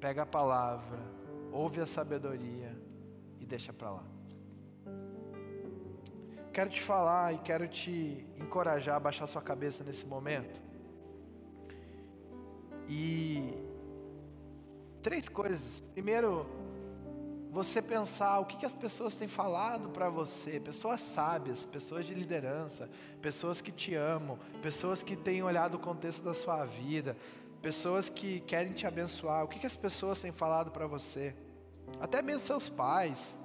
pega a palavra, ouve a sabedoria e deixa para lá. Quero te falar e quero te encorajar a baixar sua cabeça nesse momento. E três coisas. Primeiro, você pensar o que, que as pessoas têm falado para você, pessoas sábias, pessoas de liderança, pessoas que te amam, pessoas que têm olhado o contexto da sua vida, pessoas que querem te abençoar, o que, que as pessoas têm falado para você, até mesmo seus pais.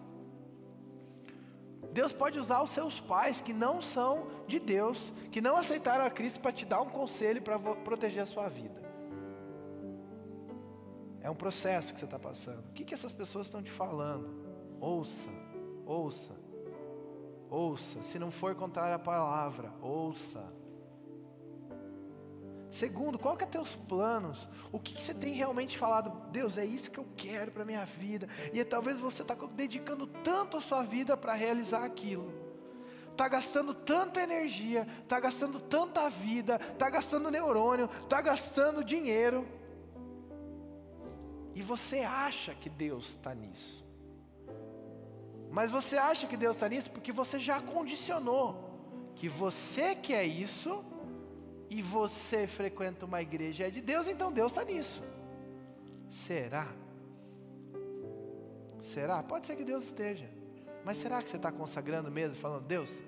Deus pode usar os seus pais que não são de Deus, que não aceitaram a Cristo para te dar um conselho para proteger a sua vida. É um processo que você está passando. O que, que essas pessoas estão te falando? Ouça, ouça, ouça. Se não for contrário à palavra, ouça. Segundo, qual que é teus planos? O que, que, você tem realmente falado? Deus, é isso que eu quero para minha vida. E talvez você está dedicando tanto a sua vida para realizar aquilo. Está gastando tanta energia, está gastando tanta vida, está gastando neurônio, está gastando dinheiro e você acha que Deus está nisso. Mas você acha que Deus está nisso porque você já condicionou que você quer isso e você frequenta uma igreja é de Deus, então Deus está nisso. Será? Será? Pode ser que Deus esteja. Mas será que você está consagrando mesmo, falando, Deus,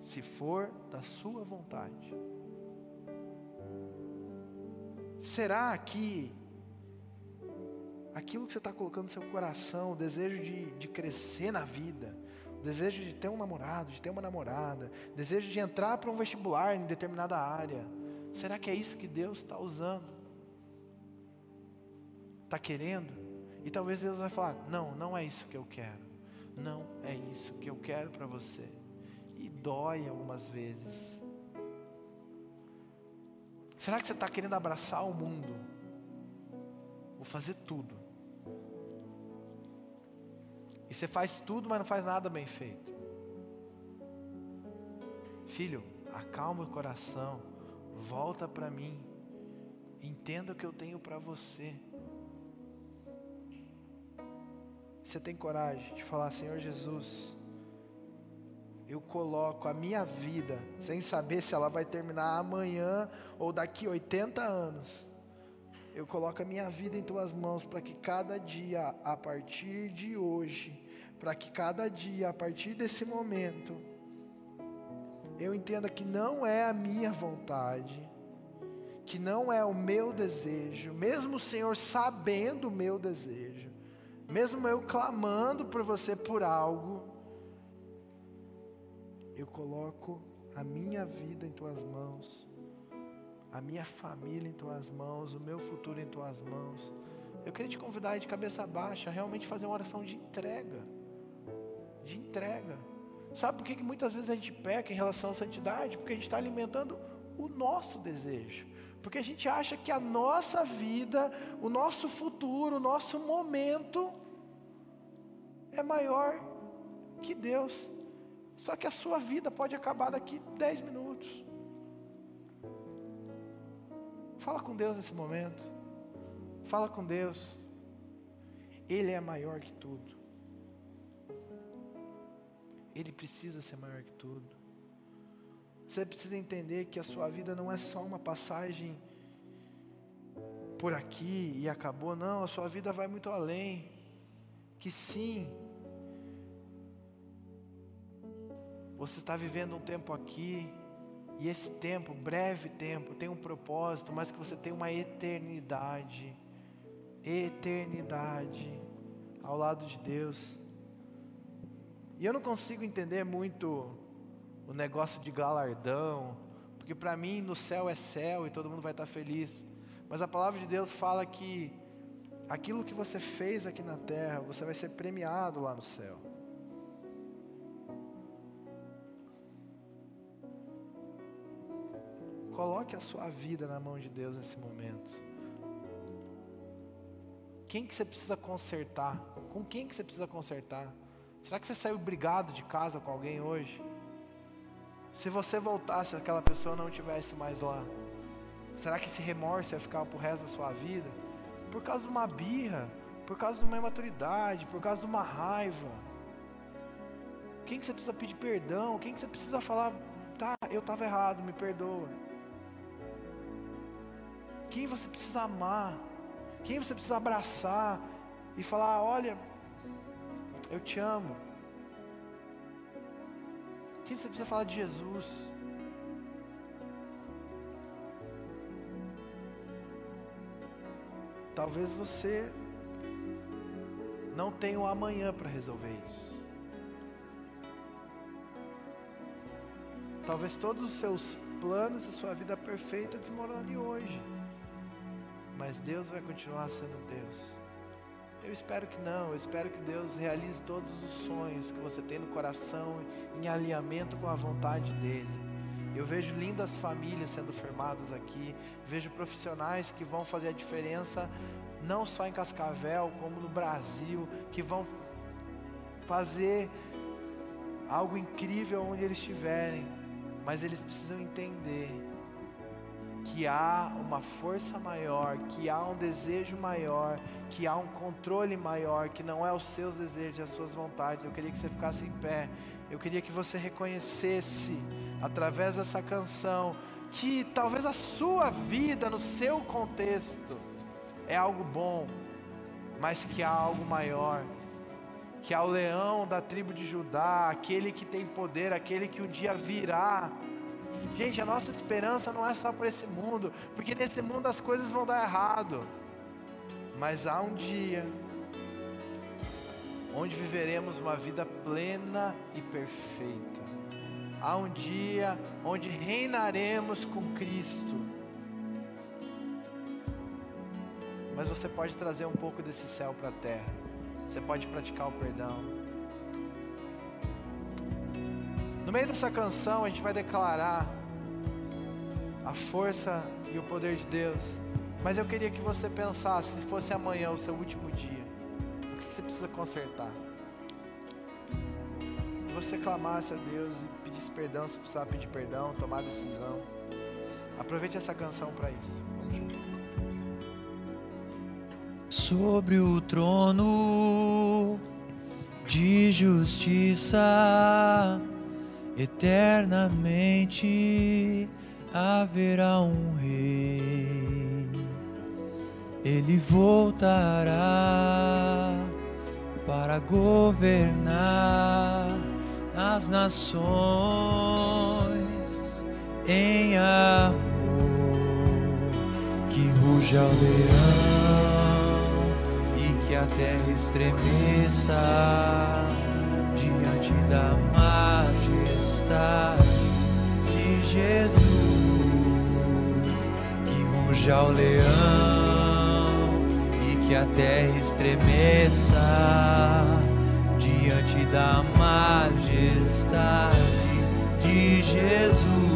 se for da sua vontade? Será que aquilo que você está colocando no seu coração, o desejo de, de crescer na vida, o desejo de ter um namorado, de ter uma namorada, o desejo de entrar para um vestibular em determinada área, será que é isso que Deus está usando? Está querendo? E talvez Deus vai falar: não, não é isso que eu quero, não é isso que eu quero para você. E dói algumas vezes. Será que você está querendo abraçar o mundo? Vou fazer tudo e você faz tudo, mas não faz nada bem feito. Filho, acalma o coração, volta para mim, entenda o que eu tenho para você. Você tem coragem de falar, Senhor Jesus, eu coloco a minha vida, sem saber se ela vai terminar amanhã ou daqui 80 anos. Eu coloco a minha vida em tuas mãos para que cada dia, a partir de hoje, para que cada dia, a partir desse momento, eu entenda que não é a minha vontade, que não é o meu desejo, mesmo o Senhor sabendo o meu desejo, mesmo eu clamando por você por algo, eu coloco a minha vida em tuas mãos, a minha família em tuas mãos, o meu futuro em tuas mãos. Eu queria te convidar de cabeça baixa, a realmente fazer uma oração de entrega de entrega. Sabe por que, que muitas vezes a gente peca em relação à santidade? Porque a gente está alimentando o nosso desejo. Porque a gente acha que a nossa vida, o nosso futuro, o nosso momento é maior que Deus. Só que a sua vida pode acabar daqui 10 minutos. Fala com Deus nesse momento. Fala com Deus. Ele é maior que tudo. Ele precisa ser maior que tudo. Você precisa entender que a sua vida não é só uma passagem por aqui e acabou, não, a sua vida vai muito além. Que sim, você está vivendo um tempo aqui, e esse tempo, breve tempo, tem um propósito, mas que você tem uma eternidade. Eternidade ao lado de Deus. E eu não consigo entender muito o negócio de galardão, porque para mim no céu é céu e todo mundo vai estar feliz. Mas a palavra de Deus fala que aquilo que você fez aqui na terra, você vai ser premiado lá no céu. Coloque a sua vida na mão de Deus nesse momento. Quem que você precisa consertar Com quem que você precisa consertar? Será que você saiu brigado de casa com alguém hoje? Se você voltasse, aquela pessoa não estivesse mais lá, será que esse remorso ia ficar pro resto da sua vida? Por causa de uma birra, por causa de uma imaturidade, por causa de uma raiva. Quem que você precisa pedir perdão? Quem que você precisa falar, tá, eu estava errado, me perdoa. Quem você precisa amar? Quem você precisa abraçar e falar, olha, eu te amo. Quem você precisa falar de Jesus? Talvez você não tenha o amanhã para resolver isso. Talvez todos os seus planos, a sua vida perfeita desmorone hoje. Mas Deus vai continuar sendo Deus. Eu espero que não, eu espero que Deus realize todos os sonhos que você tem no coração em alinhamento com a vontade dEle. Eu vejo lindas famílias sendo formadas aqui, vejo profissionais que vão fazer a diferença não só em Cascavel, como no Brasil, que vão fazer algo incrível onde eles estiverem, mas eles precisam entender que há uma força maior, que há um desejo maior, que há um controle maior, que não é os seus desejos e as suas vontades. Eu queria que você ficasse em pé. Eu queria que você reconhecesse através dessa canção que talvez a sua vida no seu contexto é algo bom, mas que há algo maior. Que há o leão da tribo de Judá, aquele que tem poder, aquele que um dia virá Gente, a nossa esperança não é só para esse mundo, porque nesse mundo as coisas vão dar errado. Mas há um dia onde viveremos uma vida plena e perfeita. Há um dia onde reinaremos com Cristo. Mas você pode trazer um pouco desse céu para a terra. Você pode praticar o perdão. No meio dessa canção, a gente vai declarar a força e o poder de Deus. Mas eu queria que você pensasse, se fosse amanhã o seu último dia, o que você precisa consertar? E você clamasse a Deus e pedisse perdão se precisar pedir perdão, tomar decisão. Aproveite essa canção para isso. Sobre o trono de justiça eternamente haverá um rei, ele voltará para governar as nações em amor, que ruja o leão e que a terra estremeça diante da majestade de Jesus ruja o leão e que a terra estremeça diante da majestade de Jesus.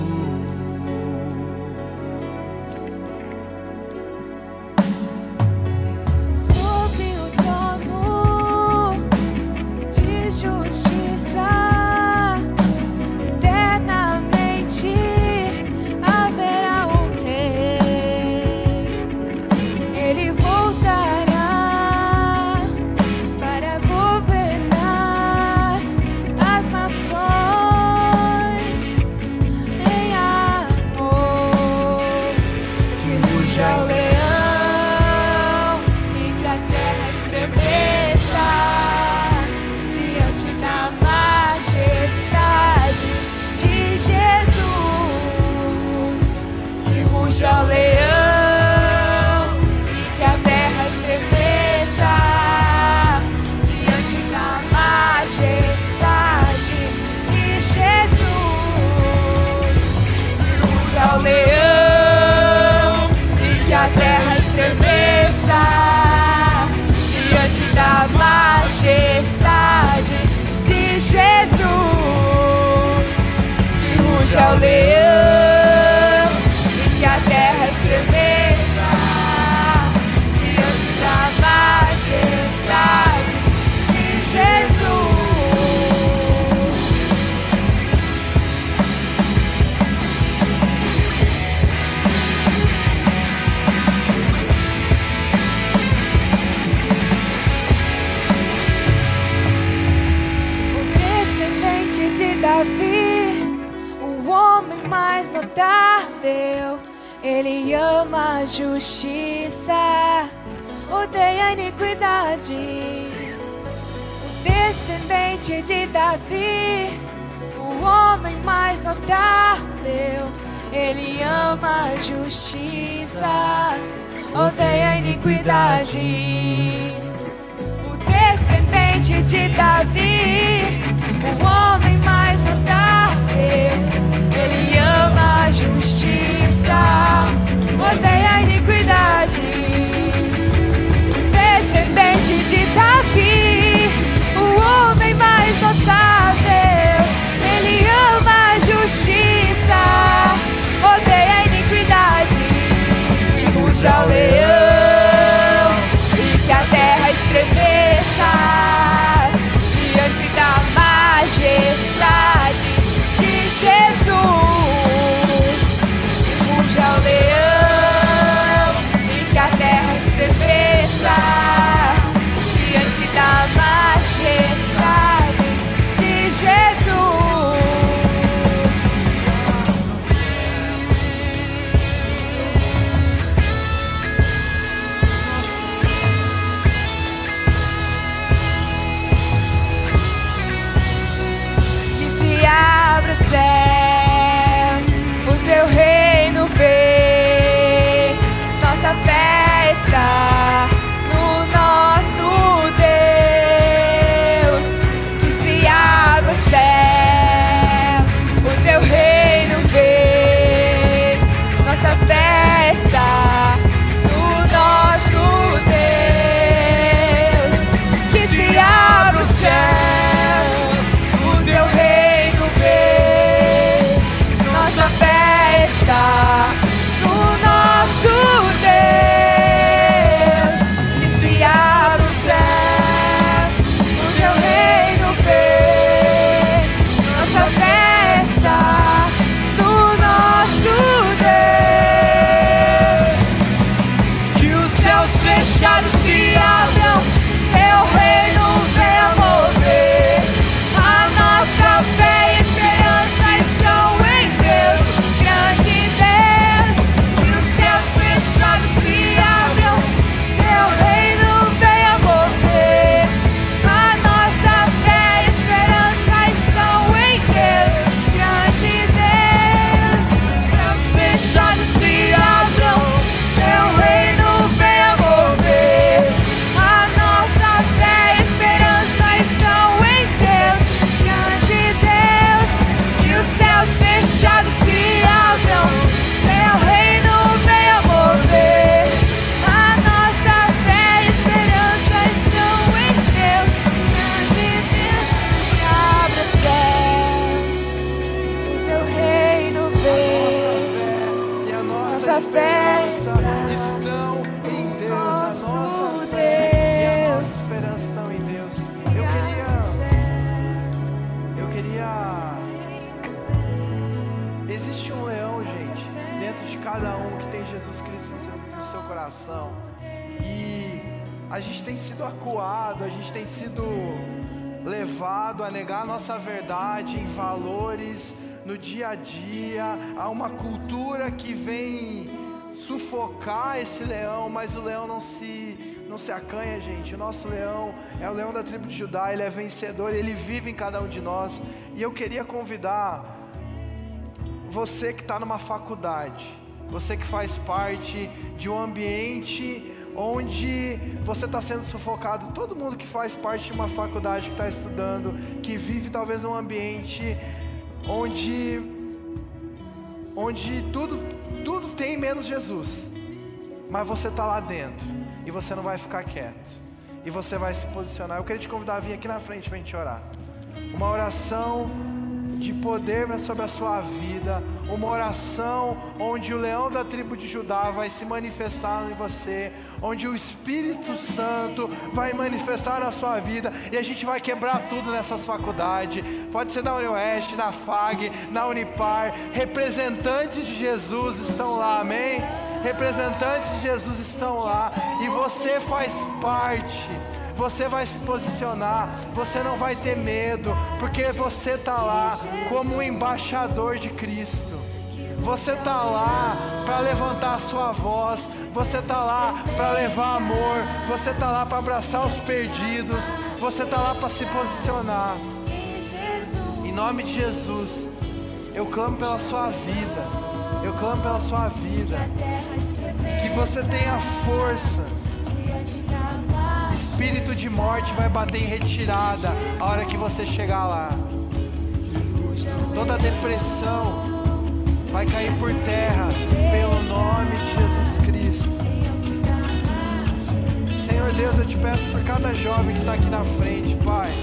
Ele ama a justiça, odeia a iniquidade. O descendente de Davi, o homem mais notável. Ele ama a justiça, odeia a iniquidade. O descendente de Davi, o homem mais notável. Ele ama a justiça, odeia a iniquidade. Descendente de Davi, o homem mais notável. Ele ama a justiça, odeia a iniquidade. E ruja o leão, e que a terra estremeça diante da majestade de Jesus. A gente tem sido acuado, a gente tem sido levado a negar a nossa verdade em valores no dia a dia, há uma cultura que vem sufocar esse leão, mas o leão não se não se acanha, gente. O nosso leão é o leão da tribo de Judá, ele é vencedor, ele vive em cada um de nós. E eu queria convidar você que está numa faculdade, você que faz parte de um ambiente onde você está sendo sufocado, todo mundo que faz parte de uma faculdade, que está estudando, que vive talvez num ambiente onde, onde tudo, tudo tem menos Jesus, mas você está lá dentro e você não vai ficar quieto, e você vai se posicionar. Eu queria te convidar a vir aqui na frente para a gente orar. Uma oração de poder sobre a sua vida, uma oração onde o leão da tribo de Judá vai se manifestar em você, onde o Espírito Santo vai manifestar na sua vida e a gente vai quebrar tudo nessas faculdades. Pode ser na Unioeste, na FAG, na Unipar. Representantes de Jesus estão lá, amém? Representantes de Jesus estão lá e você faz parte você vai se posicionar, você não vai ter medo, porque você está lá como um embaixador de Cristo. Você está lá para levantar a sua voz. Você está lá para levar amor. Você está lá para abraçar os perdidos. Você está lá para se posicionar. Em nome de Jesus, eu clamo pela sua vida. Eu clamo pela sua vida. Que você tenha força. Espírito de morte vai bater em retirada a hora que você chegar lá. Toda depressão vai cair por terra pelo nome de Jesus Cristo. Senhor Deus, eu te peço por cada jovem que está aqui na frente, Pai.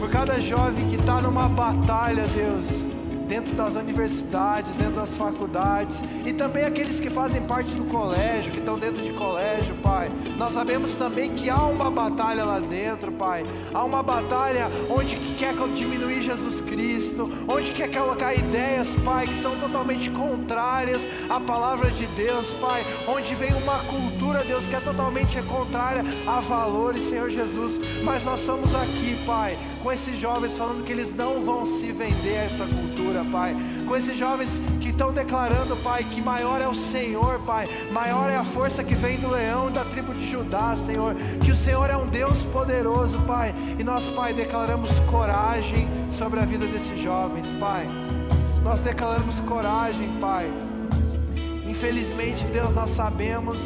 Por cada jovem que está numa batalha, Deus dentro das universidades, dentro das faculdades e também aqueles que fazem parte do colégio, que estão dentro de colégio, Pai. Nós sabemos também que há uma batalha lá dentro, Pai. Há uma batalha onde quer diminuir Jesus Cristo, onde quer colocar ideias, Pai, que são totalmente contrárias à palavra de Deus, Pai. Onde vem uma cultura, Deus, que é totalmente contrária a valores, Senhor Jesus. Mas nós estamos aqui, Pai, com esses jovens falando que eles não vão se vender a essa cultura, Pai. Com esses jovens que estão declarando, Pai, que maior é o Senhor, Pai. Maior é a força que vem do leão da tribo de Judá, Senhor. Que o Senhor é um Deus poderoso, Pai. E nós, Pai, declaramos coragem sobre a vida desses jovens, Pai. Nós declaramos coragem, Pai. Infelizmente, Deus, nós sabemos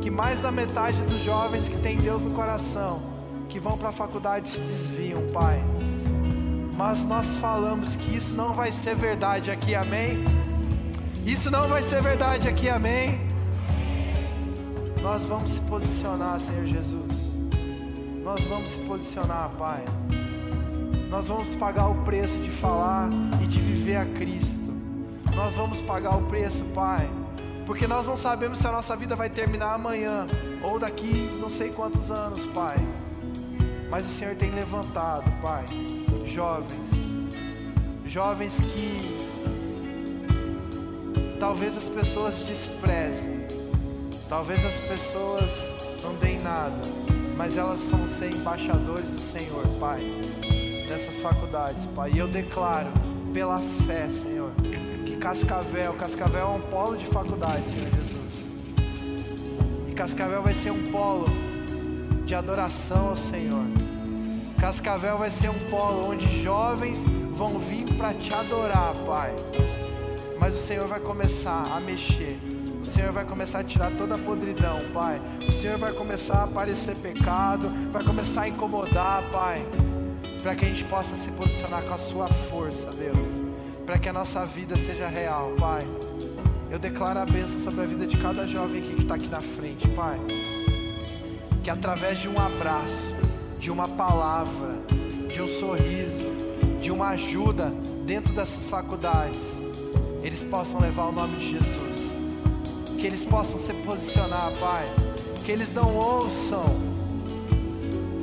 que mais da metade dos jovens que tem Deus no coração, que vão para a faculdade se desviam, Pai. Mas nós falamos que isso não vai ser verdade aqui, amém? Isso não vai ser verdade aqui, amém? Nós vamos se posicionar, Senhor Jesus. Nós vamos se posicionar, Pai. Nós vamos pagar o preço de falar e de viver a Cristo. Nós vamos pagar o preço, Pai. Porque nós não sabemos se a nossa vida vai terminar amanhã ou daqui não sei quantos anos, Pai. Mas o Senhor tem levantado, Pai, jovens, jovens que talvez as pessoas desprezem, talvez as pessoas não deem nada, mas elas vão ser embaixadores do Senhor, Pai, nessas faculdades, Pai. E eu declaro, pela fé, Senhor, que Cascavel, Cascavel é um polo de faculdade, Senhor Jesus. E Cascavel vai ser um polo de adoração ao Senhor. Cascavel vai ser um polo onde jovens vão vir para te adorar, Pai. Mas o Senhor vai começar a mexer. O Senhor vai começar a tirar toda a podridão, Pai. O Senhor vai começar a aparecer pecado, vai começar a incomodar, Pai. Para que a gente possa se posicionar com a Sua força, Deus. Para que a nossa vida seja real, Pai. Eu declaro a bênção sobre a vida de cada jovem aqui que está aqui na frente, Pai. Que através de um abraço, de uma palavra, de um sorriso, de uma ajuda dentro dessas faculdades, eles possam levar o nome de Jesus. Que eles possam se posicionar, Pai. Que eles não ouçam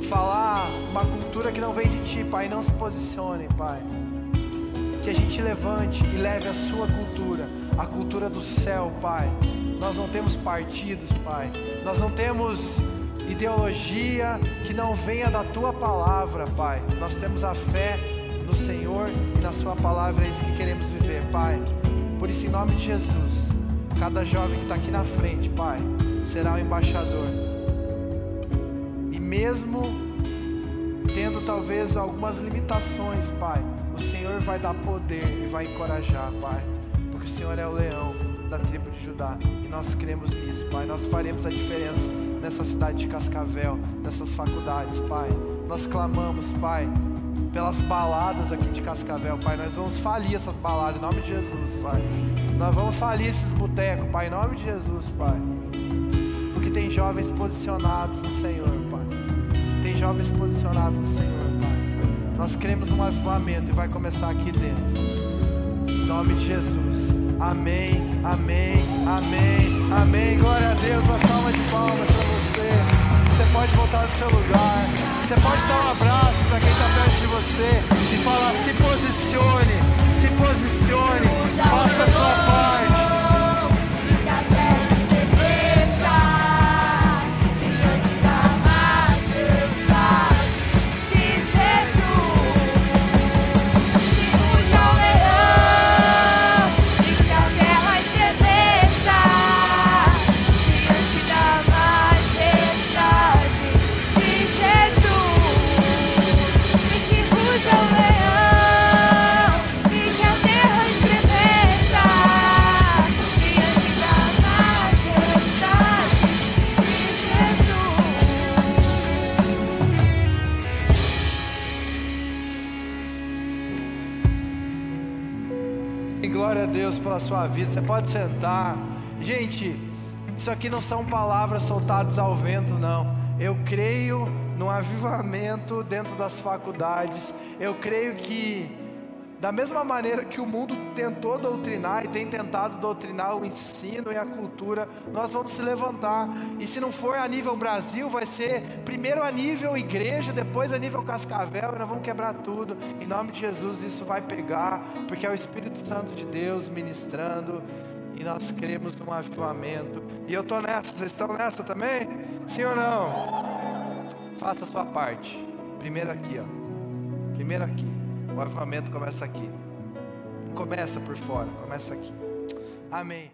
falar uma cultura que não vem de Ti, Pai, não se posicionem, Pai. Que a gente levante e leve a Sua cultura, a cultura do céu, Pai. Nós não temos partidos, Pai. Nós não temos ideologia que não venha da tua palavra, Pai. Nós temos a fé no Senhor e na Sua palavra, é isso que queremos viver, Pai. Por isso, em nome de Jesus, cada jovem que está aqui na frente, Pai, será um embaixador. E mesmo tendo talvez algumas limitações, Pai, o Senhor vai dar poder e vai encorajar, Pai, porque o Senhor é o leão da tribo de Judá e nós cremos nisso, Pai. Nós faremos a diferença nessa cidade de Cascavel, nessas faculdades, Pai. Nós clamamos, Pai, pelas baladas aqui de Cascavel, Pai. Nós vamos falir essas baladas em nome de Jesus, Pai. Nós vamos falir esses botecos, Pai, em nome de Jesus, Pai. Porque tem jovens posicionados no Senhor, Pai. Tem jovens posicionados no Senhor, Pai. Nós queremos um avivamento e vai começar aqui dentro. Em nome de Jesus. Amém, amém, amém, amém. Glória a Deus. Uma salva de palmas pode voltar do seu lugar. Você pode dar um abraço para quem está perto de você e falar: se posicione, se posicione, faça a sua parte. Sua vida. Você pode sentar. Gente, isso aqui não são palavras soltadas ao vento, não. Eu creio num avivamento dentro das faculdades. Eu creio que da mesma maneira que o mundo tentou doutrinar e tem tentado doutrinar o ensino e a cultura, nós vamos se levantar. E se não for a nível Brasil, vai ser primeiro a nível igreja, depois a nível Cascavel, e nós vamos quebrar tudo. Em nome de Jesus, isso vai pegar, porque é o Espírito Santo de Deus ministrando. E nós cremos num avivamento. E eu estou nessa, vocês estão nessa também? Sim ou não? Faça a sua parte. Primeiro aqui, ó. Primeiro aqui. O avivamento começa aqui. Começa por fora, começa aqui. Amém.